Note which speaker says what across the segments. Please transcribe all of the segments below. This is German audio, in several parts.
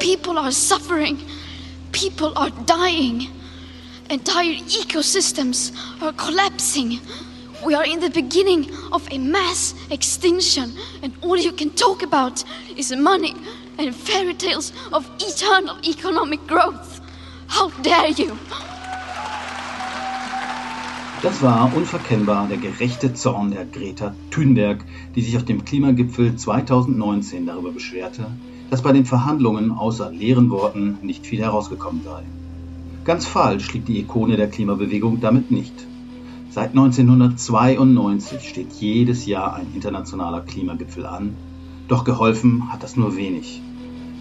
Speaker 1: People are suffering. People are dying. Entire ecosystems are collapsing. We are in the beginning of a mass extinction, and all you can talk about is money and fairy tales of eternal economic growth. How dare you!
Speaker 2: Das war unverkennbar der gerechte Zorn der Greta Thunberg, die sich auf dem Klimagipfel 2019 darüber beschwerte, dass bei den Verhandlungen außer leeren Worten nicht viel herausgekommen sei. Ganz falsch liegt die Ikone der Klimabewegung damit nicht. Seit 1992 steht jedes Jahr ein internationaler Klimagipfel an, doch geholfen hat das nur wenig.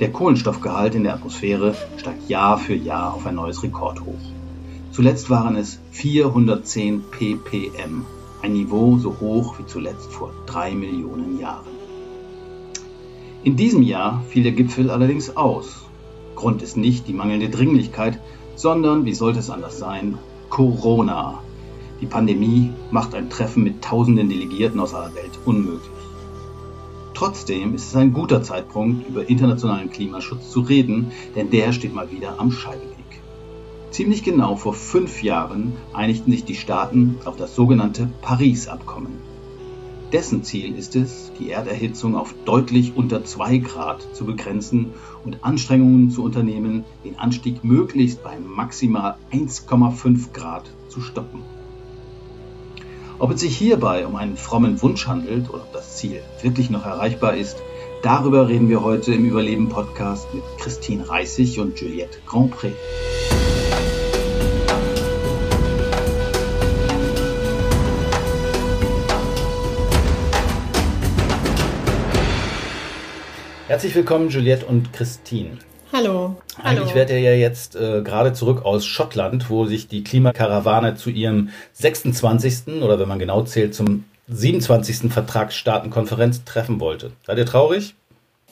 Speaker 2: Der Kohlenstoffgehalt in der Atmosphäre steigt Jahr für Jahr auf ein neues Rekordhoch. Zuletzt waren es 410 ppm, ein Niveau so hoch wie zuletzt vor drei Millionen Jahren. In diesem Jahr fiel der Gipfel allerdings aus. Grund ist nicht die mangelnde Dringlichkeit, sondern, wie sollte es anders sein, Corona. Die Pandemie macht ein Treffen mit tausenden Delegierten aus aller Welt unmöglich. Trotzdem ist es ein guter Zeitpunkt, über internationalen Klimaschutz zu reden, denn der steht mal wieder am Scheideweg. Ziemlich genau vor fünf Jahren einigten sich die Staaten auf das sogenannte Paris-Abkommen. Dessen Ziel ist es, die Erderhitzung auf deutlich unter 2 Grad zu begrenzen und Anstrengungen zu unternehmen, den Anstieg möglichst bei maximal 1,5 Grad zu stoppen. Ob es sich hierbei um einen frommen Wunsch handelt oder ob das Ziel wirklich noch erreichbar ist, darüber reden wir heute im Überleben Podcast mit Christine Reißig und Juliette Grandpré. Herzlich willkommen, Juliette und Christine.
Speaker 3: Hallo. Hallo.
Speaker 2: wärt ihr ja jetzt äh, gerade zurück aus Schottland, wo sich die Klimakarawane zu ihrem 26. oder wenn man genau zählt, zum 27. Vertragsstaatenkonferenz treffen wollte. Seid ihr traurig?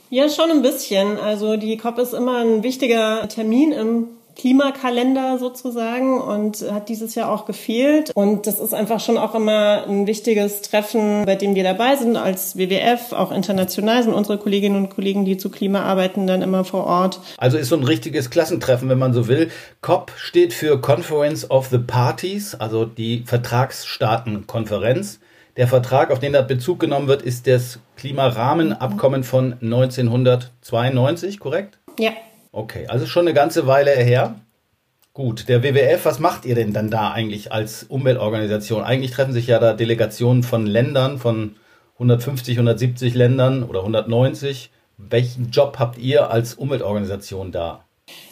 Speaker 3: Ja, schon ein bisschen. Also die COP ist immer ein wichtiger Termin im Klimakalender sozusagen und hat dieses Jahr auch gefehlt. Und das ist einfach schon auch immer ein wichtiges Treffen, bei dem wir dabei sind als WWF. Auch international sind unsere Kolleginnen und Kollegen, die zu Klima arbeiten, dann immer vor Ort.
Speaker 2: Also ist so ein richtiges Klassentreffen, wenn man so will. COP steht für Conference of the Parties, also die Vertragsstaatenkonferenz. Der Vertrag, auf den da Bezug genommen wird, ist das Klimarahmenabkommen von 1992, korrekt?
Speaker 3: Ja.
Speaker 2: Okay, also schon eine ganze Weile her. Gut, der WWF, was macht ihr denn dann da eigentlich als Umweltorganisation? Eigentlich treffen sich ja da Delegationen von Ländern, von 150, 170 Ländern oder 190. Welchen Job habt ihr als Umweltorganisation da?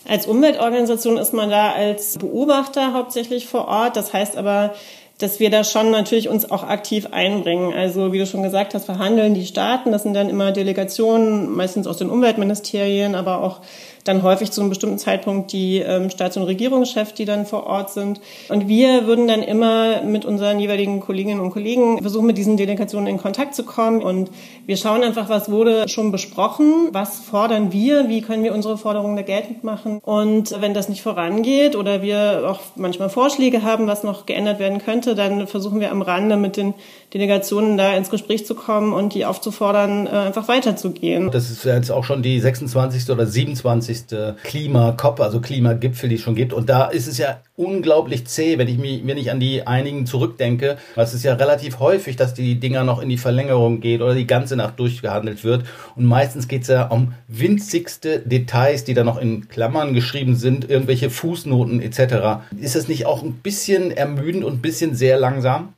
Speaker 3: Als Umweltorganisation ist man da als Beobachter hauptsächlich vor Ort. Das heißt aber, dass wir da schon natürlich uns auch aktiv einbringen. Also wie du schon gesagt hast, verhandeln die Staaten. Das sind dann immer Delegationen, meistens aus den Umweltministerien, aber auch dann häufig zu einem bestimmten Zeitpunkt die ähm, Staats- und Regierungschefs, die dann vor Ort sind. Und wir würden dann immer mit unseren jeweiligen Kolleginnen und Kollegen versuchen, mit diesen Delegationen in Kontakt zu kommen. Und wir schauen einfach, was wurde schon besprochen, was fordern wir, wie können wir unsere Forderungen da geltend machen. Und wenn das nicht vorangeht oder wir auch manchmal Vorschläge haben, was noch geändert werden könnte, dann versuchen wir am Rande mit den Delegationen da ins Gespräch zu kommen und die aufzufordern, einfach weiterzugehen.
Speaker 2: Das ist jetzt auch schon die 26. oder 27. Klima-COP, also Klimagipfel, die es schon gibt. Und da ist es ja unglaublich zäh, wenn ich mich, wenn ich an die einigen zurückdenke. Es ist ja relativ häufig, dass die Dinger noch in die Verlängerung geht oder die ganze Nacht durchgehandelt wird. Und meistens geht es ja um winzigste Details, die da noch in Klammern geschrieben sind, irgendwelche Fußnoten etc. Ist das nicht auch ein bisschen ermüdend und ein bisschen sehr langsam?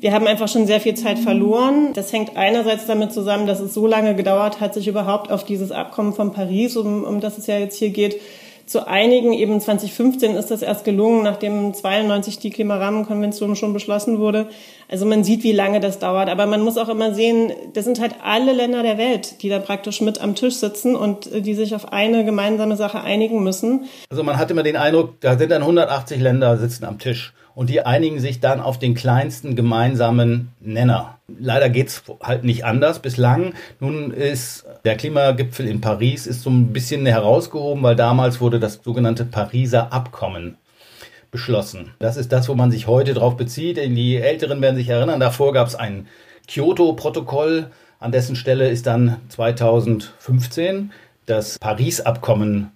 Speaker 3: Wir haben einfach schon sehr viel Zeit verloren. Das hängt einerseits damit zusammen, dass es so lange gedauert hat, sich überhaupt auf dieses Abkommen von Paris, um, um das es ja jetzt hier geht, zu einigen. Eben 2015 ist das erst gelungen, nachdem 92 die Klimarahmenkonvention schon beschlossen wurde. Also man sieht, wie lange das dauert. Aber man muss auch immer sehen, das sind halt alle Länder der Welt, die da praktisch mit am Tisch sitzen und die sich auf eine gemeinsame Sache einigen müssen.
Speaker 2: Also man hat immer den Eindruck, da sind dann 180 Länder sitzen am Tisch und die einigen sich dann auf den kleinsten gemeinsamen Nenner. Leider geht's halt nicht anders bislang. Nun ist der Klimagipfel in Paris ist so ein bisschen herausgehoben, weil damals wurde das sogenannte Pariser Abkommen beschlossen. Das ist das, wo man sich heute drauf bezieht. Die Älteren werden sich erinnern, davor gab es ein Kyoto-Protokoll, an dessen Stelle ist dann 2015 das Paris-Abkommen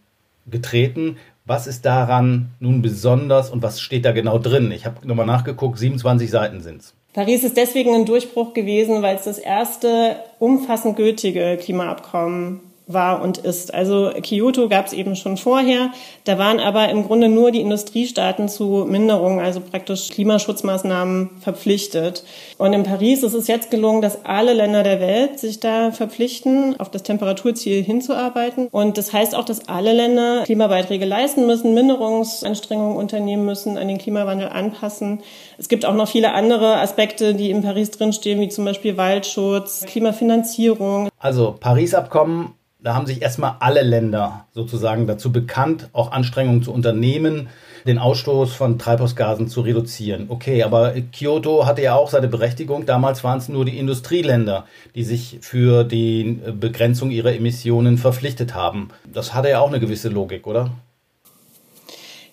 Speaker 2: getreten. Was ist daran nun besonders und was steht da genau drin? Ich habe nochmal nachgeguckt, 27 Seiten sind es.
Speaker 3: Paris ist deswegen ein Durchbruch gewesen, weil es das erste umfassend gültige Klimaabkommen war und ist. Also Kyoto gab es eben schon vorher. Da waren aber im Grunde nur die Industriestaaten zu Minderungen, also praktisch Klimaschutzmaßnahmen verpflichtet. Und in Paris ist es jetzt gelungen, dass alle Länder der Welt sich da verpflichten, auf das Temperaturziel hinzuarbeiten. Und das heißt auch, dass alle Länder Klimabeiträge leisten müssen, Minderungsanstrengungen unternehmen müssen, an den Klimawandel anpassen. Es gibt auch noch viele andere Aspekte, die in Paris drinstehen, wie zum Beispiel Waldschutz, Klimafinanzierung.
Speaker 2: Also Paris-Abkommen da haben sich erstmal alle Länder sozusagen dazu bekannt, auch Anstrengungen zu unternehmen, den Ausstoß von Treibhausgasen zu reduzieren. Okay, aber Kyoto hatte ja auch seine Berechtigung. Damals waren es nur die Industrieländer, die sich für die Begrenzung ihrer Emissionen verpflichtet haben. Das hatte ja auch eine gewisse Logik, oder?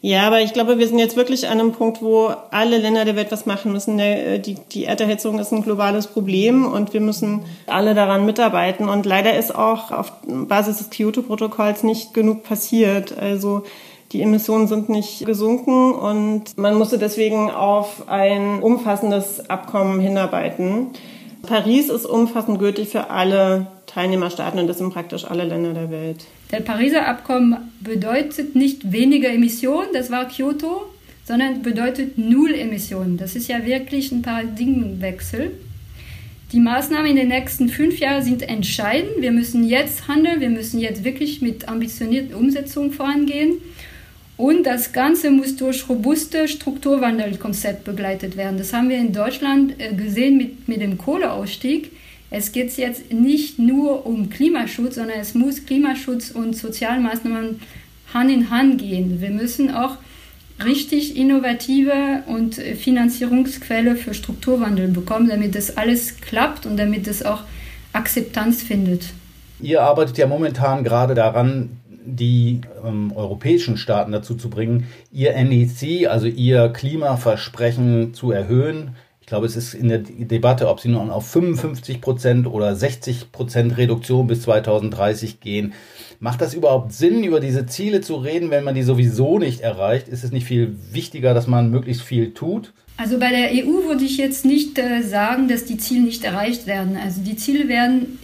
Speaker 3: Ja, aber ich glaube, wir sind jetzt wirklich an einem Punkt, wo alle Länder der Welt was machen müssen. Äh, die, die Erderhitzung ist ein globales Problem und wir müssen alle daran mitarbeiten. Und leider ist auch auf Basis des Kyoto-Protokolls nicht genug passiert. Also die Emissionen sind nicht gesunken und man musste deswegen auf ein umfassendes Abkommen hinarbeiten. Paris ist umfassend gültig für alle Teilnehmerstaaten und das sind praktisch alle Länder der Welt.
Speaker 4: Der Pariser Abkommen bedeutet nicht weniger Emissionen, das war Kyoto, sondern bedeutet Null Emissionen. Das ist ja wirklich ein Paradigmenwechsel. Die Maßnahmen in den nächsten fünf Jahren sind entscheidend. Wir müssen jetzt handeln, wir müssen jetzt wirklich mit ambitionierter Umsetzung vorangehen. Und das Ganze muss durch robuste Strukturwandelkonzept begleitet werden. Das haben wir in Deutschland äh, gesehen mit, mit dem Kohleausstieg. Es geht jetzt nicht nur um Klimaschutz, sondern es muss Klimaschutz und Sozialmaßnahmen Hand in Hand gehen. Wir müssen auch richtig innovative und Finanzierungsquelle für Strukturwandel bekommen, damit das alles klappt und damit es auch Akzeptanz findet.
Speaker 2: Ihr arbeitet ja momentan gerade daran, die ähm, europäischen Staaten dazu zu bringen, ihr NEC, also ihr Klimaversprechen zu erhöhen glaube, es ist in der Debatte, ob sie nun auf 55 Prozent oder 60 Prozent Reduktion bis 2030 gehen. Macht das überhaupt Sinn, über diese Ziele zu reden, wenn man die sowieso nicht erreicht? Ist es nicht viel wichtiger, dass man möglichst viel tut?
Speaker 4: Also bei der EU würde ich jetzt nicht äh, sagen, dass die Ziele nicht erreicht werden. Also die Ziele werden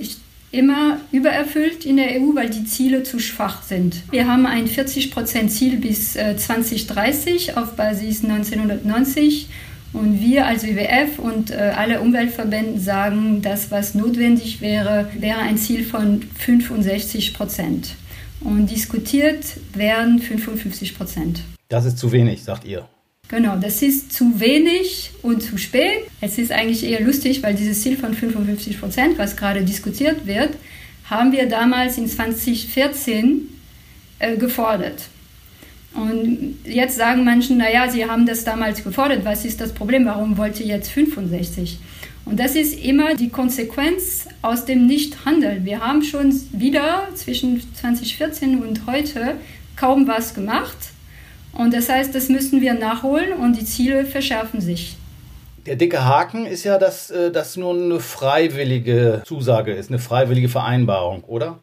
Speaker 4: immer übererfüllt in der EU, weil die Ziele zu schwach sind. Wir haben ein 40-Prozent-Ziel bis äh, 2030 auf Basis 1990 und wir als WWF und äh, alle Umweltverbände sagen, das, was notwendig wäre, wäre ein Ziel von 65 Prozent. Und diskutiert werden 55 Prozent.
Speaker 2: Das ist zu wenig, sagt ihr.
Speaker 4: Genau, das ist zu wenig und zu spät. Es ist eigentlich eher lustig, weil dieses Ziel von 55 Prozent, was gerade diskutiert wird, haben wir damals in 2014 äh, gefordert. Und jetzt sagen manche, naja, sie haben das damals gefordert, was ist das Problem, warum wollt ihr jetzt 65? Und das ist immer die Konsequenz aus dem Nichthandeln. Wir haben schon wieder zwischen 2014 und heute kaum was gemacht. Und das heißt, das müssen wir nachholen und die Ziele verschärfen sich.
Speaker 2: Der dicke Haken ist ja, dass äh, das nur eine freiwillige Zusage ist, eine freiwillige Vereinbarung, oder?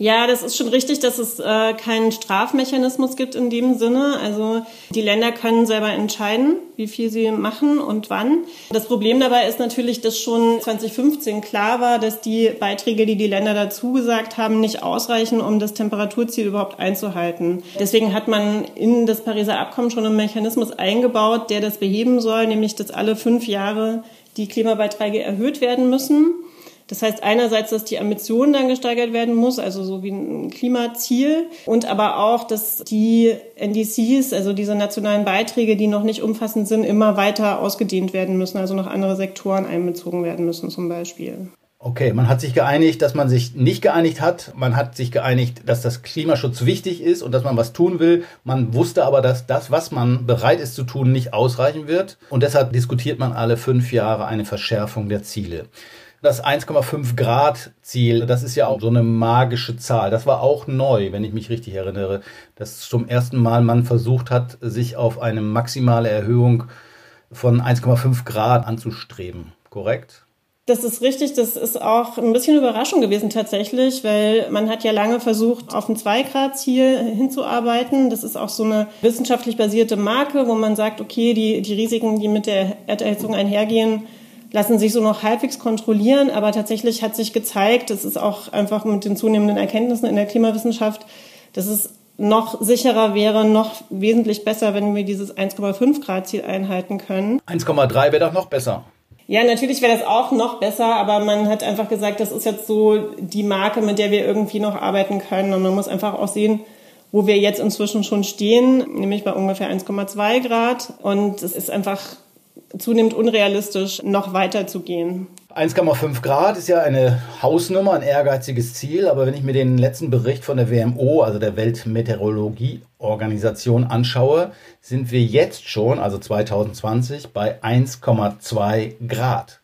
Speaker 3: Ja, das ist schon richtig, dass es äh, keinen Strafmechanismus gibt in dem Sinne. Also die Länder können selber entscheiden, wie viel sie machen und wann. Das Problem dabei ist natürlich, dass schon 2015 klar war, dass die Beiträge, die die Länder dazu gesagt haben, nicht ausreichen, um das Temperaturziel überhaupt einzuhalten. Deswegen hat man in das Pariser Abkommen schon einen Mechanismus eingebaut, der das beheben soll, nämlich dass alle fünf Jahre die Klimabeiträge erhöht werden müssen. Das heißt einerseits, dass die Ambition dann gesteigert werden muss, also so wie ein Klimaziel, und aber auch, dass die NDCs, also diese nationalen Beiträge, die noch nicht umfassend sind, immer weiter ausgedehnt werden müssen, also noch andere Sektoren einbezogen werden müssen zum Beispiel.
Speaker 2: Okay, man hat sich geeinigt, dass man sich nicht geeinigt hat. Man hat sich geeinigt, dass das Klimaschutz wichtig ist und dass man was tun will. Man wusste aber, dass das, was man bereit ist zu tun, nicht ausreichen wird. Und deshalb diskutiert man alle fünf Jahre eine Verschärfung der Ziele. Das 1,5 Grad Ziel, das ist ja auch so eine magische Zahl. Das war auch neu, wenn ich mich richtig erinnere, dass zum ersten Mal man versucht hat, sich auf eine maximale Erhöhung von 1,5 Grad anzustreben. Korrekt?
Speaker 3: Das ist richtig. Das ist auch ein bisschen Überraschung gewesen tatsächlich, weil man hat ja lange versucht, auf ein 2-Grad-Ziel hinzuarbeiten. Das ist auch so eine wissenschaftlich basierte Marke, wo man sagt, okay, die, die Risiken, die mit der Erderhitzung einhergehen, lassen sich so noch halbwegs kontrollieren. Aber tatsächlich hat sich gezeigt, das ist auch einfach mit den zunehmenden Erkenntnissen in der Klimawissenschaft, dass es noch sicherer wäre, noch wesentlich besser, wenn wir dieses 1,5 Grad Ziel einhalten können.
Speaker 2: 1,3 wäre doch noch besser.
Speaker 3: Ja, natürlich wäre das auch noch besser, aber man hat einfach gesagt, das ist jetzt so die Marke, mit der wir irgendwie noch arbeiten können. Und man muss einfach auch sehen, wo wir jetzt inzwischen schon stehen, nämlich bei ungefähr 1,2 Grad. Und es ist einfach zunehmend unrealistisch, noch weiter zu gehen.
Speaker 2: 1,5 Grad ist ja eine Hausnummer, ein ehrgeiziges Ziel, aber wenn ich mir den letzten Bericht von der WMO, also der Weltmeteorologieorganisation, anschaue, sind wir jetzt schon, also 2020, bei 1,2 Grad.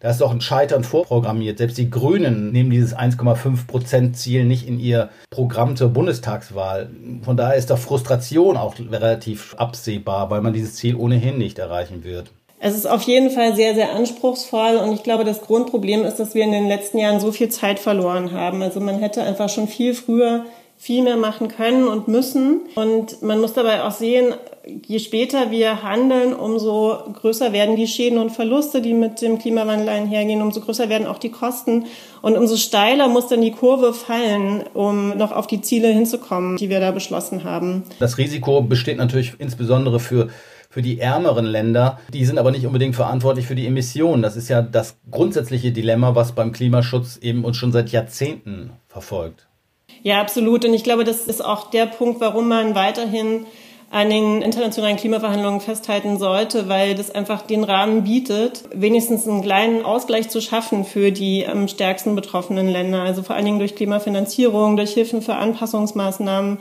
Speaker 2: Da ist doch ein Scheitern vorprogrammiert. Selbst die Grünen nehmen dieses 1,5 Prozent Ziel nicht in ihr Programm zur Bundestagswahl. Von daher ist doch Frustration auch relativ absehbar, weil man dieses Ziel ohnehin nicht erreichen wird.
Speaker 3: Es ist auf jeden Fall sehr, sehr anspruchsvoll und ich glaube, das Grundproblem ist, dass wir in den letzten Jahren so viel Zeit verloren haben. Also man hätte einfach schon viel früher viel mehr machen können und müssen. Und man muss dabei auch sehen, je später wir handeln, umso größer werden die Schäden und Verluste, die mit dem Klimawandel einhergehen, umso größer werden auch die Kosten und umso steiler muss dann die Kurve fallen, um noch auf die Ziele hinzukommen, die wir da beschlossen haben.
Speaker 2: Das Risiko besteht natürlich insbesondere für für die ärmeren Länder. Die sind aber nicht unbedingt verantwortlich für die Emissionen. Das ist ja das grundsätzliche Dilemma, was beim Klimaschutz eben uns schon seit Jahrzehnten verfolgt.
Speaker 3: Ja, absolut. Und ich glaube, das ist auch der Punkt, warum man weiterhin an den internationalen Klimaverhandlungen festhalten sollte, weil das einfach den Rahmen bietet, wenigstens einen kleinen Ausgleich zu schaffen für die am stärksten betroffenen Länder. Also vor allen Dingen durch Klimafinanzierung, durch Hilfen für Anpassungsmaßnahmen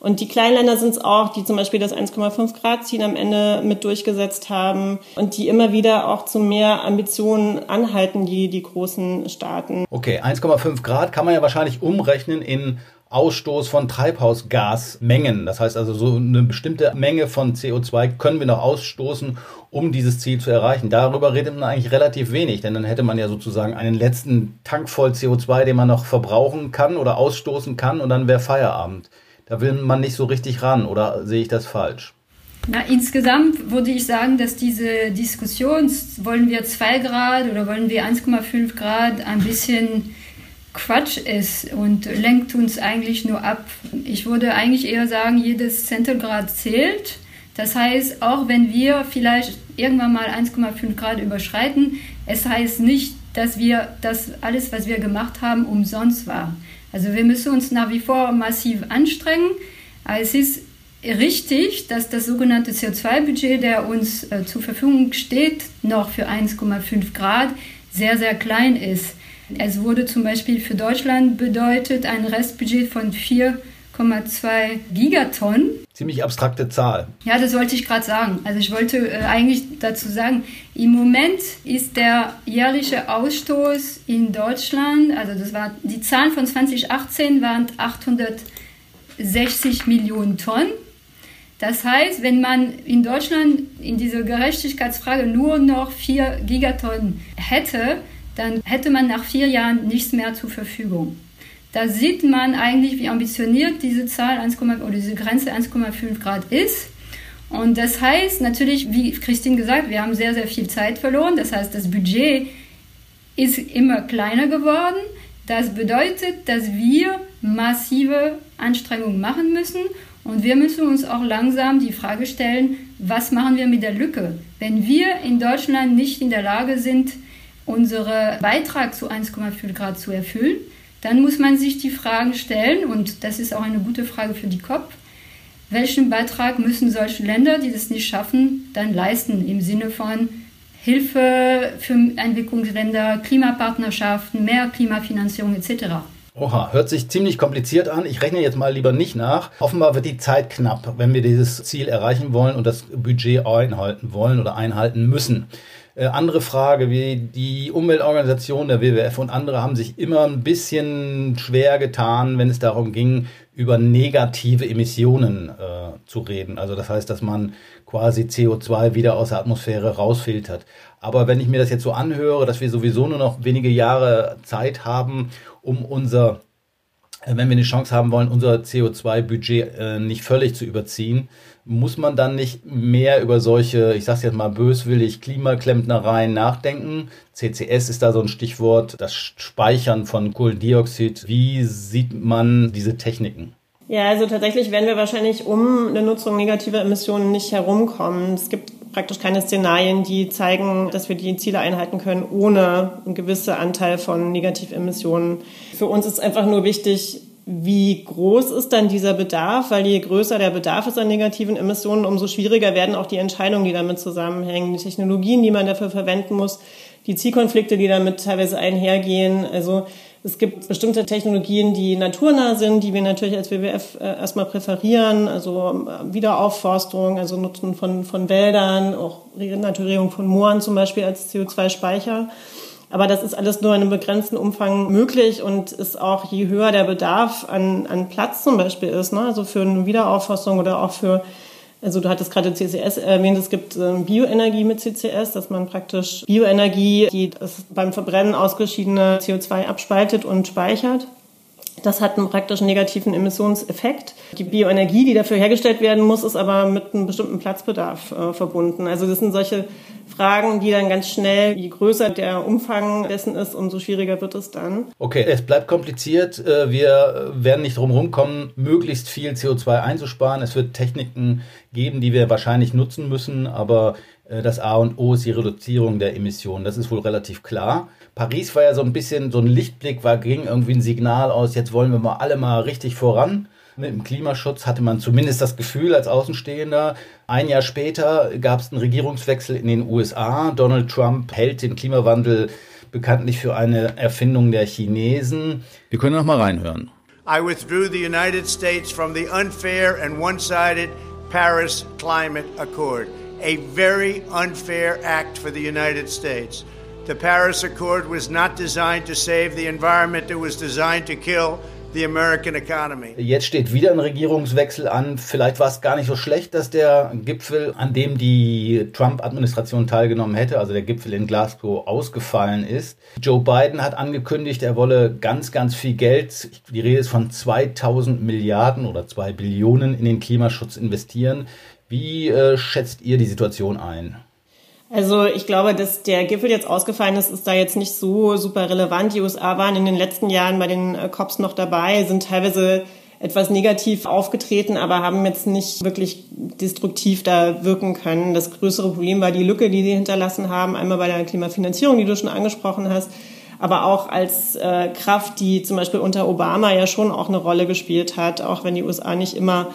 Speaker 3: und die Kleinländer sind es auch, die zum Beispiel das 1,5 Grad Ziel am Ende mit durchgesetzt haben und die immer wieder auch zu mehr Ambitionen anhalten, die, die großen Staaten.
Speaker 2: Okay, 1,5 Grad kann man ja wahrscheinlich umrechnen in Ausstoß von Treibhausgasmengen. Das heißt also, so eine bestimmte Menge von CO2 können wir noch ausstoßen, um dieses Ziel zu erreichen. Darüber redet man eigentlich relativ wenig, denn dann hätte man ja sozusagen einen letzten Tank voll CO2, den man noch verbrauchen kann oder ausstoßen kann und dann wäre Feierabend da will man nicht so richtig ran oder sehe ich das falsch?
Speaker 4: Na, insgesamt würde ich sagen, dass diese Diskussion, wollen wir 2 Grad oder wollen wir 1,5 Grad, ein bisschen Quatsch ist und lenkt uns eigentlich nur ab. Ich würde eigentlich eher sagen, jedes Zentelgrad zählt. Das heißt, auch wenn wir vielleicht irgendwann mal 1,5 Grad überschreiten, es heißt nicht, dass wir das alles, was wir gemacht haben, umsonst war. Also wir müssen uns nach wie vor massiv anstrengen. Es ist richtig, dass das sogenannte CO2-Budget, der uns äh, zur Verfügung steht, noch für 1,5 Grad sehr, sehr klein ist. Es wurde zum Beispiel für Deutschland bedeutet ein Restbudget von 4 1,2 Gigatonnen.
Speaker 2: Ziemlich abstrakte Zahl.
Speaker 4: Ja, das wollte ich gerade sagen. Also ich wollte äh, eigentlich dazu sagen, im Moment ist der jährliche Ausstoß in Deutschland, also das war die Zahlen von 2018 waren 860 Millionen Tonnen. Das heißt, wenn man in Deutschland in dieser Gerechtigkeitsfrage nur noch 4 Gigatonnen hätte, dann hätte man nach vier Jahren nichts mehr zur Verfügung. Da sieht man eigentlich, wie ambitioniert diese Zahl 1, oder diese Grenze 1,5 Grad ist. Und das heißt natürlich, wie Christine gesagt, wir haben sehr, sehr viel Zeit verloren. Das heißt, das Budget ist immer kleiner geworden. Das bedeutet, dass wir massive Anstrengungen machen müssen und wir müssen uns auch langsam die Frage stellen, was machen wir mit der Lücke? Wenn wir in Deutschland nicht in der Lage sind, unseren Beitrag zu 1,5 Grad zu erfüllen, dann muss man sich die Fragen stellen, und das ist auch eine gute Frage für die COP, welchen Beitrag müssen solche Länder, die das nicht schaffen, dann leisten im Sinne von Hilfe für Entwicklungsländer, Klimapartnerschaften, mehr Klimafinanzierung etc.
Speaker 2: Oha, hört sich ziemlich kompliziert an. Ich rechne jetzt mal lieber nicht nach. Offenbar wird die Zeit knapp, wenn wir dieses Ziel erreichen wollen und das Budget einhalten wollen oder einhalten müssen. Äh, andere Frage, wie die Umweltorganisation der WWF und andere haben sich immer ein bisschen schwer getan, wenn es darum ging, über negative Emissionen äh, zu reden. Also das heißt, dass man quasi CO2 wieder aus der Atmosphäre rausfiltert. Aber wenn ich mir das jetzt so anhöre, dass wir sowieso nur noch wenige Jahre Zeit haben, um unser wenn wir eine Chance haben wollen, unser CO2-Budget äh, nicht völlig zu überziehen, muss man dann nicht mehr über solche, ich sag's jetzt mal böswillig, Klimaklempnereien nachdenken? CCS ist da so ein Stichwort, das Speichern von Kohlendioxid. Wie sieht man diese Techniken?
Speaker 3: Ja, also tatsächlich werden wir wahrscheinlich um eine Nutzung negativer Emissionen nicht herumkommen. Es gibt praktisch keine Szenarien, die zeigen, dass wir die Ziele einhalten können, ohne einen gewissen Anteil von Negativemissionen. Für uns ist einfach nur wichtig, wie groß ist dann dieser Bedarf? Weil je größer der Bedarf ist an negativen Emissionen, umso schwieriger werden auch die Entscheidungen, die damit zusammenhängen, die Technologien, die man dafür verwenden muss, die Zielkonflikte, die damit teilweise einhergehen. Also es gibt bestimmte Technologien, die naturnah sind, die wir natürlich als WWF äh, erstmal präferieren, also äh, Wiederaufforstung, also Nutzen von, von Wäldern, auch Renaturierung von Mooren zum Beispiel als CO2-Speicher. Aber das ist alles nur in einem begrenzten Umfang möglich und ist auch, je höher der Bedarf an, an Platz zum Beispiel ist, ne, also für eine Wiederaufforstung oder auch für also du hattest gerade CCS erwähnt, es gibt ähm, Bioenergie mit CCS, dass man praktisch Bioenergie, die beim Verbrennen ausgeschiedene CO2 abspaltet und speichert. Das hat einen praktisch negativen Emissionseffekt. Die Bioenergie, die dafür hergestellt werden muss, ist aber mit einem bestimmten Platzbedarf äh, verbunden. Also das sind solche Fragen, die dann ganz schnell, je größer der Umfang dessen ist, umso schwieriger wird es dann.
Speaker 2: Okay, es bleibt kompliziert. Äh, wir werden nicht drum rumkommen, möglichst viel CO2 einzusparen. Es wird Techniken geben, die wir wahrscheinlich nutzen müssen, aber das A und O ist die Reduzierung der Emissionen. Das ist wohl relativ klar. Paris war ja so ein bisschen so ein Lichtblick, war ging irgendwie ein Signal aus, jetzt wollen wir mal alle mal richtig voran. Mit dem Klimaschutz hatte man zumindest das Gefühl als Außenstehender. Ein Jahr später gab es einen Regierungswechsel in den USA. Donald Trump hält den Klimawandel bekanntlich für eine Erfindung der Chinesen. Wir können noch mal reinhören. I withdrew the United States from the unfair and one-sided Paris Climate Accord, a very unfair act for the United States. The Paris Accord was not designed to save the environment, it was designed to kill the American economy. Jetzt steht wieder ein Regierungswechsel an. Vielleicht war es gar nicht so schlecht, dass der Gipfel, an dem die Trump-Administration teilgenommen hätte, also der Gipfel in Glasgow, ausgefallen ist. Joe Biden hat angekündigt, er wolle ganz, ganz viel Geld, die Rede ist von 2000 Milliarden oder 2 Billionen in den Klimaschutz investieren. Wie äh, schätzt ihr die Situation ein?
Speaker 3: Also ich glaube, dass der Gipfel jetzt ausgefallen ist, ist da jetzt nicht so super relevant. Die USA waren in den letzten Jahren bei den äh, COPs noch dabei, sind teilweise etwas negativ aufgetreten, aber haben jetzt nicht wirklich destruktiv da wirken können. Das größere Problem war die Lücke, die sie hinterlassen haben, einmal bei der Klimafinanzierung, die du schon angesprochen hast, aber auch als äh, Kraft, die zum Beispiel unter Obama ja schon auch eine Rolle gespielt hat, auch wenn die USA nicht immer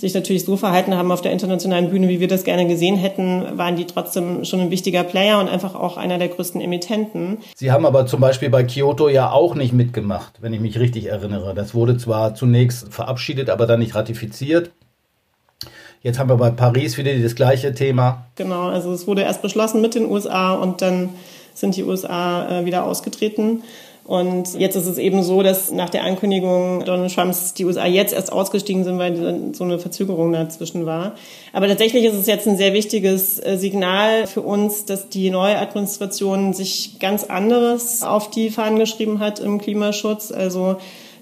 Speaker 3: sich natürlich so verhalten haben auf der internationalen Bühne, wie wir das gerne gesehen hätten, waren die trotzdem schon ein wichtiger Player und einfach auch einer der größten Emittenten.
Speaker 2: Sie haben aber zum Beispiel bei Kyoto ja auch nicht mitgemacht, wenn ich mich richtig erinnere. Das wurde zwar zunächst verabschiedet, aber dann nicht ratifiziert. Jetzt haben wir bei Paris wieder das gleiche Thema.
Speaker 3: Genau, also es wurde erst beschlossen mit den USA und dann sind die USA äh, wieder ausgetreten. Und jetzt ist es eben so, dass nach der Ankündigung Donald Trumps die USA jetzt erst ausgestiegen sind, weil so eine Verzögerung dazwischen war. Aber tatsächlich ist es jetzt ein sehr wichtiges äh, Signal für uns, dass die neue Administration sich ganz anderes auf die Fahnen geschrieben hat im Klimaschutz. Also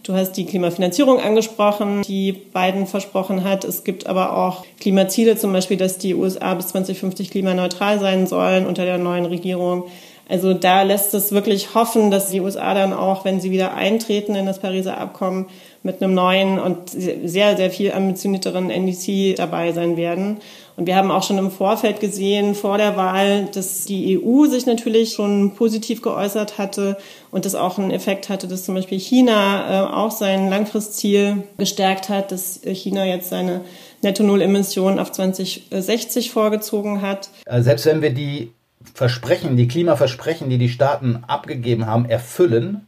Speaker 3: Du hast die Klimafinanzierung angesprochen, die Biden versprochen hat. Es gibt aber auch Klimaziele, zum Beispiel, dass die USA bis 2050 klimaneutral sein sollen unter der neuen Regierung. Also da lässt es wirklich hoffen, dass die USA dann auch, wenn sie wieder eintreten in das Pariser Abkommen, mit einem neuen und sehr, sehr viel ambitionierteren NDC dabei sein werden. Und wir haben auch schon im Vorfeld gesehen, vor der Wahl, dass die EU sich natürlich schon positiv geäußert hatte und das auch einen Effekt hatte, dass zum Beispiel China äh, auch sein Langfristziel gestärkt hat, dass China jetzt seine Netto-Null-Emissionen auf 2060 vorgezogen hat.
Speaker 2: Also selbst wenn wir die Versprechen, die Klimaversprechen, die die Staaten abgegeben haben, erfüllen,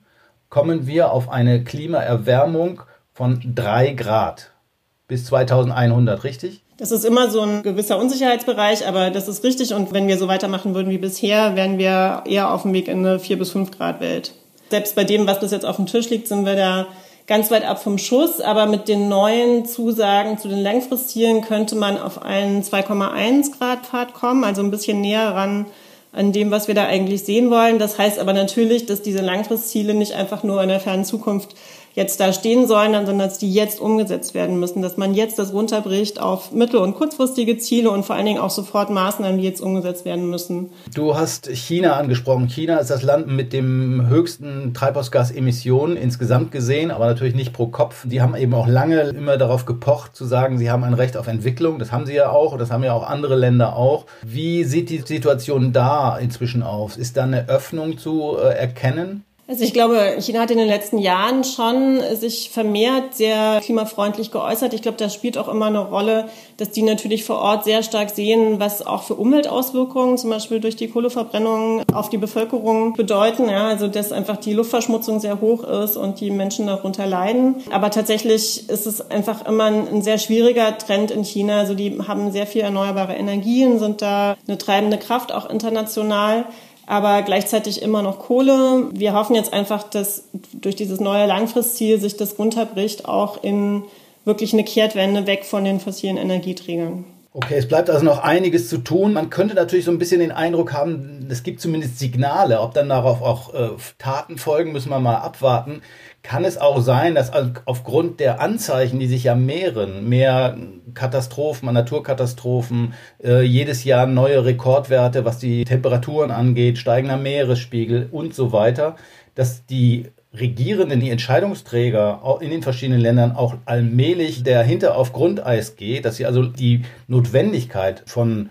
Speaker 2: kommen wir auf eine Klimaerwärmung von drei Grad bis 2100, richtig?
Speaker 3: Das ist immer so ein gewisser Unsicherheitsbereich, aber das ist richtig. Und wenn wir so weitermachen würden wie bisher, wären wir eher auf dem Weg in eine 4 bis 5 Grad Welt. Selbst bei dem, was bis jetzt auf dem Tisch liegt, sind wir da ganz weit ab vom Schuss. Aber mit den neuen Zusagen zu den Langfristzielen könnte man auf einen 2,1 Grad Pfad kommen, also ein bisschen näher ran an dem, was wir da eigentlich sehen wollen. Das heißt aber natürlich, dass diese Langfristziele nicht einfach nur in der fernen Zukunft jetzt da stehen sollen, sondern dass die jetzt umgesetzt werden müssen, dass man jetzt das runterbricht auf mittel- und kurzfristige Ziele und vor allen Dingen auch sofort Maßnahmen, die jetzt umgesetzt werden müssen.
Speaker 2: Du hast China angesprochen. China ist das Land mit dem höchsten Treibhausgasemissionen insgesamt gesehen, aber natürlich nicht pro Kopf. Die haben eben auch lange immer darauf gepocht, zu sagen, sie haben ein Recht auf Entwicklung. Das haben sie ja auch und das haben ja auch andere Länder auch. Wie sieht die Situation da inzwischen aus? Ist da eine Öffnung zu äh, erkennen?
Speaker 3: Also ich glaube, China hat in den letzten Jahren schon sich vermehrt sehr klimafreundlich geäußert. Ich glaube, das spielt auch immer eine Rolle, dass die natürlich vor Ort sehr stark sehen, was auch für Umweltauswirkungen zum Beispiel durch die Kohleverbrennung auf die Bevölkerung bedeuten. Ja, also dass einfach die Luftverschmutzung sehr hoch ist und die Menschen darunter leiden. Aber tatsächlich ist es einfach immer ein sehr schwieriger Trend in China. Also die haben sehr viel erneuerbare Energien, sind da eine treibende Kraft auch international aber gleichzeitig immer noch Kohle. Wir hoffen jetzt einfach, dass durch dieses neue Langfristziel sich das runterbricht, auch in wirklich eine Kehrtwende weg von den fossilen Energieträgern.
Speaker 2: Okay, es bleibt also noch einiges zu tun. Man könnte natürlich so ein bisschen den Eindruck haben, es gibt zumindest Signale. Ob dann darauf auch äh, Taten folgen, müssen wir mal abwarten. Kann es auch sein, dass aufgrund der Anzeichen, die sich ja mehren, mehr Katastrophen, Naturkatastrophen, äh, jedes Jahr neue Rekordwerte, was die Temperaturen angeht, steigender Meeresspiegel und so weiter, dass die Regierenden, die Entscheidungsträger in den verschiedenen Ländern auch allmählich der Hinter auf Grundeis geht, dass sie also die Notwendigkeit von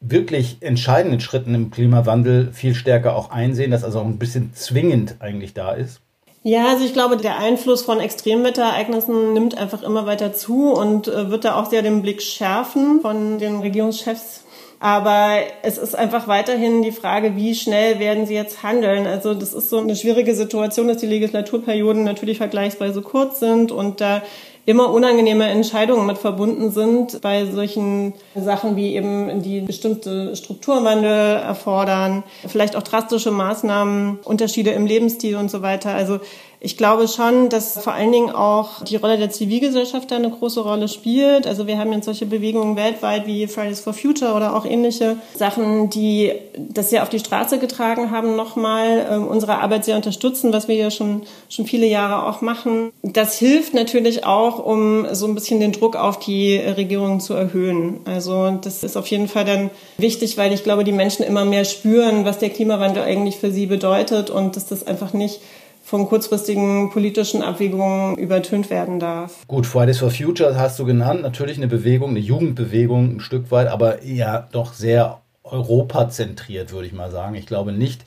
Speaker 2: wirklich entscheidenden Schritten im Klimawandel viel stärker auch einsehen, dass also auch ein bisschen zwingend eigentlich da ist?
Speaker 3: Ja, also ich glaube, der Einfluss von Extremwetterereignissen nimmt einfach immer weiter zu und äh, wird da auch sehr den Blick schärfen von den Regierungschefs aber es ist einfach weiterhin die Frage, wie schnell werden sie jetzt handeln. Also das ist so eine schwierige Situation, dass die Legislaturperioden natürlich vergleichsweise kurz sind und da immer unangenehme Entscheidungen mit verbunden sind bei solchen Sachen wie eben die bestimmte Strukturwandel erfordern, vielleicht auch drastische Maßnahmen, Unterschiede im Lebensstil und so weiter. Also ich glaube schon, dass vor allen Dingen auch die Rolle der Zivilgesellschaft da eine große Rolle spielt. Also wir haben jetzt solche Bewegungen weltweit wie Fridays for Future oder auch ähnliche Sachen, die das sehr auf die Straße getragen haben, nochmal äh, unsere Arbeit sehr unterstützen, was wir ja schon, schon viele Jahre auch machen. Das hilft natürlich auch, um so ein bisschen den Druck auf die Regierung zu erhöhen. Also das ist auf jeden Fall dann wichtig, weil ich glaube, die Menschen immer mehr spüren, was der Klimawandel eigentlich für sie bedeutet und dass das einfach nicht von kurzfristigen politischen Abwägungen übertönt werden darf.
Speaker 2: Gut, Fridays for Future hast du genannt, natürlich eine Bewegung, eine Jugendbewegung ein Stück weit, aber ja doch sehr europazentriert, würde ich mal sagen. Ich glaube nicht,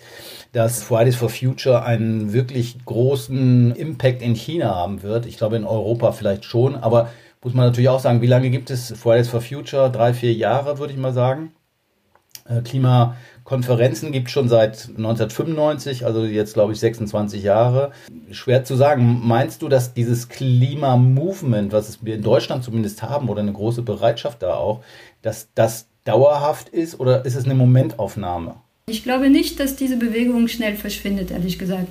Speaker 2: dass Fridays for Future einen wirklich großen Impact in China haben wird. Ich glaube in Europa vielleicht schon, aber muss man natürlich auch sagen, wie lange gibt es Fridays for Future? Drei, vier Jahre, würde ich mal sagen. Äh, Klima Konferenzen gibt schon seit 1995, also jetzt glaube ich 26 Jahre. Schwer zu sagen. Meinst du, dass dieses Klima-Movement, was wir in Deutschland zumindest haben, oder eine große Bereitschaft da auch, dass das dauerhaft ist oder ist es eine Momentaufnahme?
Speaker 4: Ich glaube nicht, dass diese Bewegung schnell verschwindet, ehrlich gesagt.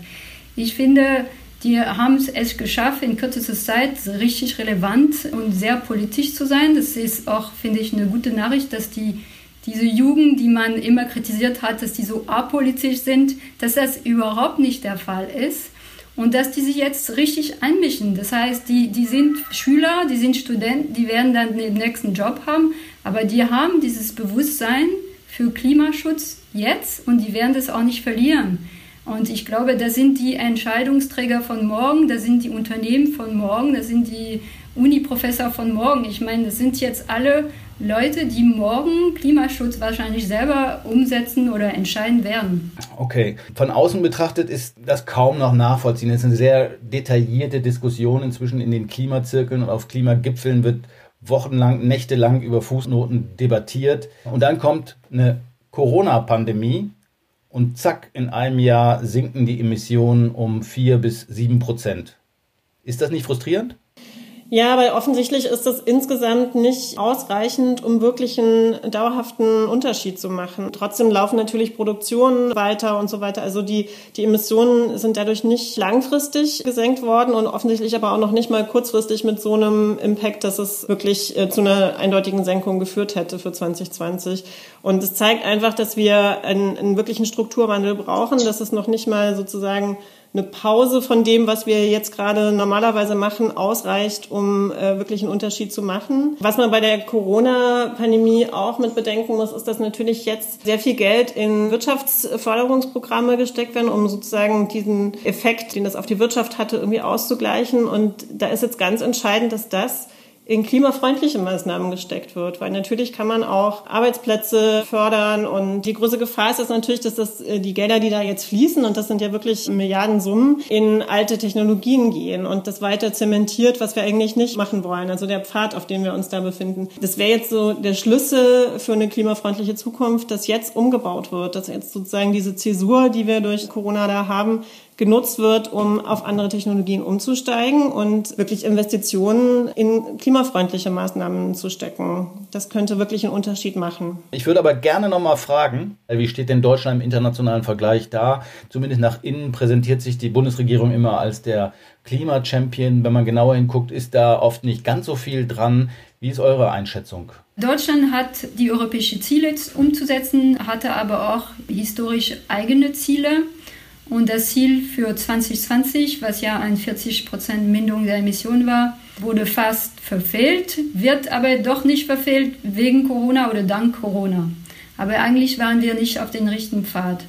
Speaker 4: Ich finde, die haben es geschafft, in kürzester Zeit richtig relevant und sehr politisch zu sein. Das ist auch, finde ich, eine gute Nachricht, dass die diese Jugend, die man immer kritisiert hat, dass die so apolitisch sind, dass das überhaupt nicht der Fall ist und dass die sich jetzt richtig einmischen. Das heißt, die, die sind Schüler, die sind Studenten, die werden dann den nächsten Job haben, aber die haben dieses Bewusstsein für Klimaschutz jetzt und die werden das auch nicht verlieren. Und ich glaube, da sind die Entscheidungsträger von morgen, da sind die Unternehmen von morgen, da sind die Uni-Professor von morgen. Ich meine, das sind jetzt alle Leute, die morgen Klimaschutz wahrscheinlich selber umsetzen oder entscheiden werden.
Speaker 2: Okay, von außen betrachtet ist das kaum noch nachvollziehen. Es ist eine sehr detaillierte Diskussion inzwischen in den Klimazirkeln und auf Klimagipfeln wird wochenlang, nächtelang über Fußnoten debattiert. Und dann kommt eine Corona-Pandemie und zack, in einem Jahr sinken die Emissionen um vier bis sieben Prozent. Ist das nicht frustrierend?
Speaker 3: Ja, weil offensichtlich ist das insgesamt nicht ausreichend, um wirklich einen dauerhaften Unterschied zu machen. Trotzdem laufen natürlich Produktionen weiter und so weiter. Also die, die Emissionen sind dadurch nicht langfristig gesenkt worden und offensichtlich aber auch noch nicht mal kurzfristig mit so einem Impact, dass es wirklich äh, zu einer eindeutigen Senkung geführt hätte für 2020. Und es zeigt einfach, dass wir einen, einen wirklichen Strukturwandel brauchen, dass es noch nicht mal sozusagen eine Pause von dem, was wir jetzt gerade normalerweise machen, ausreicht, um äh, wirklich einen Unterschied zu machen. Was man bei der Corona-Pandemie auch mit bedenken muss, ist, dass natürlich jetzt sehr viel Geld in Wirtschaftsförderungsprogramme gesteckt werden, um sozusagen diesen Effekt, den das auf die Wirtschaft hatte, irgendwie auszugleichen. Und da ist jetzt ganz entscheidend, dass das in klimafreundliche Maßnahmen gesteckt wird, weil natürlich kann man auch Arbeitsplätze fördern und die große Gefahr ist jetzt natürlich, dass das äh, die Gelder, die da jetzt fließen und das sind ja wirklich Milliardensummen, in alte Technologien gehen und das weiter zementiert, was wir eigentlich nicht machen wollen. Also der Pfad, auf dem wir uns da befinden. Das wäre jetzt so der Schlüssel für eine klimafreundliche Zukunft, dass jetzt umgebaut wird, dass jetzt sozusagen diese Zäsur, die wir durch Corona da haben, genutzt wird, um auf andere Technologien umzusteigen und wirklich Investitionen in klimafreundliche Maßnahmen zu stecken. Das könnte wirklich einen Unterschied machen.
Speaker 2: Ich würde aber gerne noch mal fragen, wie steht denn Deutschland im internationalen Vergleich da? Zumindest nach innen präsentiert sich die Bundesregierung immer als der Klimachampion. Wenn man genauer hinguckt, ist da oft nicht ganz so viel dran. Wie ist eure Einschätzung?
Speaker 4: Deutschland hat die europäischen Ziele umzusetzen, hatte aber auch historisch eigene Ziele. Und das Ziel für 2020, was ja ein 40% Minderung der Emissionen war, wurde fast verfehlt, wird aber doch nicht verfehlt wegen Corona oder dank Corona. Aber eigentlich waren wir nicht auf dem richtigen Pfad.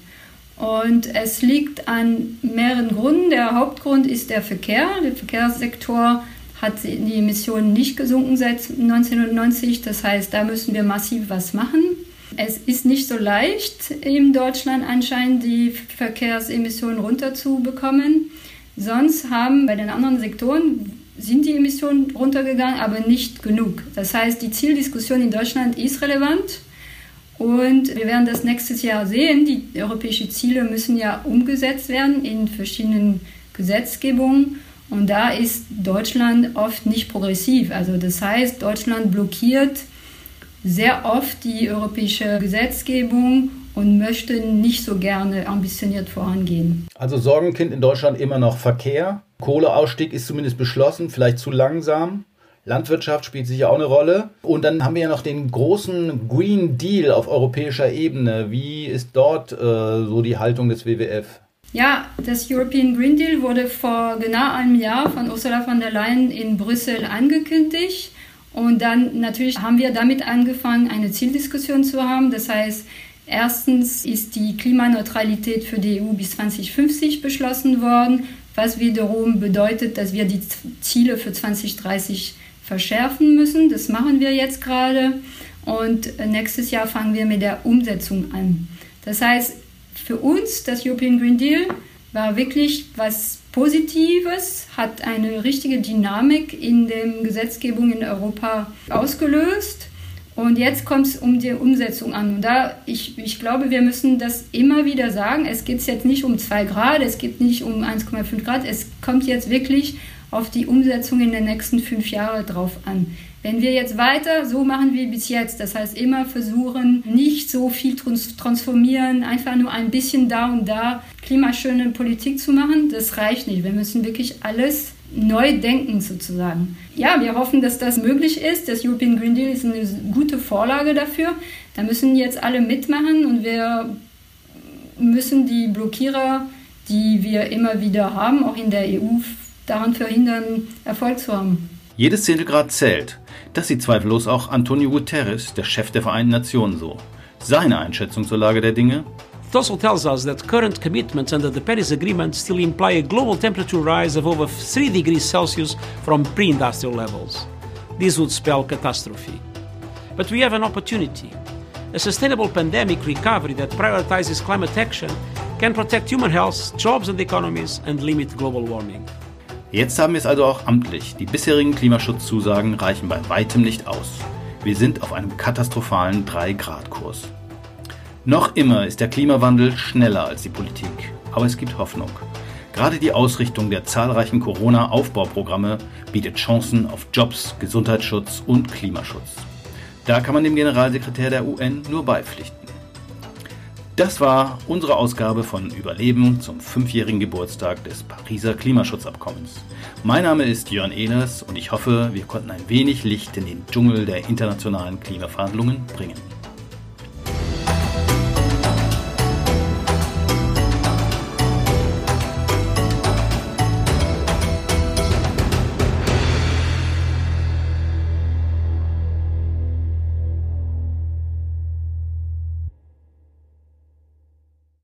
Speaker 4: Und es liegt an mehreren Gründen. Der Hauptgrund ist der Verkehr. Der Verkehrssektor hat die Emissionen nicht gesunken seit 1990. Das heißt, da müssen wir massiv was machen. Es ist nicht so leicht, in Deutschland anscheinend die Verkehrsemissionen runterzubekommen. Sonst haben bei den anderen Sektoren sind die Emissionen runtergegangen, aber nicht genug. Das heißt, die Zieldiskussion in Deutschland ist relevant und wir werden das nächstes Jahr sehen. Die europäischen Ziele müssen ja umgesetzt werden in verschiedenen Gesetzgebungen. Und da ist Deutschland oft nicht progressiv. Also das heißt, Deutschland blockiert sehr oft die europäische Gesetzgebung und möchte nicht so gerne ambitioniert vorangehen.
Speaker 2: Also Sorgenkind in Deutschland immer noch Verkehr. Kohleausstieg ist zumindest beschlossen, vielleicht zu langsam. Landwirtschaft spielt sicher auch eine Rolle. Und dann haben wir ja noch den großen Green Deal auf europäischer Ebene. Wie ist dort äh, so die Haltung des WWF?
Speaker 4: Ja, das European Green Deal wurde vor genau einem Jahr von Ursula von der Leyen in Brüssel angekündigt. Und dann natürlich haben wir damit angefangen, eine Zieldiskussion zu haben. Das heißt, erstens ist die Klimaneutralität für die EU bis 2050 beschlossen worden, was wiederum bedeutet, dass wir die Ziele für 2030 verschärfen müssen. Das machen wir jetzt gerade. Und nächstes Jahr fangen wir mit der Umsetzung an. Das heißt, für uns, das European Green Deal, war wirklich was Positives, hat eine richtige Dynamik in der Gesetzgebung in Europa ausgelöst. Und jetzt kommt es um die Umsetzung an. Und da, ich, ich glaube, wir müssen das immer wieder sagen. Es geht jetzt nicht um 2 Grad, es geht nicht um 1,5 Grad. Es kommt jetzt wirklich auf die Umsetzung in den nächsten fünf Jahren drauf an. Wenn wir jetzt weiter so machen wie bis jetzt, das heißt immer versuchen, nicht so viel trans transformieren, einfach nur ein bisschen da und da klimaschöne Politik zu machen, das reicht nicht. Wir müssen wirklich alles neu denken sozusagen. Ja, wir hoffen, dass das möglich ist. Das European Green Deal ist eine gute Vorlage dafür. Da müssen jetzt alle mitmachen und wir müssen die Blockierer, die wir immer wieder haben, auch in der EU, daran verhindern, Erfolg zu haben.
Speaker 2: Jedes Zehntelgrad zählt. Das sieht zweifellos auch Antonio Guterres, der Chef der Vereinten Nationen, so. Seine Einschätzung zur Lage der Dinge?
Speaker 5: It also tells us that current commitments under the Paris Agreement still imply a global temperature rise of over 3 degrees Celsius from pre industrial levels. This would spell catastrophe. But we have an opportunity. A sustainable pandemic recovery that prioritizes climate action can protect human health, jobs and economies, and limit global warming.
Speaker 2: Jetzt haben wir es also auch amtlich. Die bisherigen Klimaschutzzusagen reichen bei weitem nicht aus. Wir sind auf einem katastrophalen 3-Grad-Kurs. Noch immer ist der Klimawandel schneller als die Politik, aber es gibt Hoffnung. Gerade die Ausrichtung der zahlreichen Corona-Aufbauprogramme bietet Chancen auf Jobs, Gesundheitsschutz und Klimaschutz. Da kann man dem Generalsekretär der UN nur beipflichten. Das war unsere Ausgabe von Überleben zum fünfjährigen Geburtstag des Pariser Klimaschutzabkommens. Mein Name ist Jörn Ehlers und ich hoffe, wir konnten ein wenig Licht in den Dschungel der internationalen Klimaverhandlungen bringen.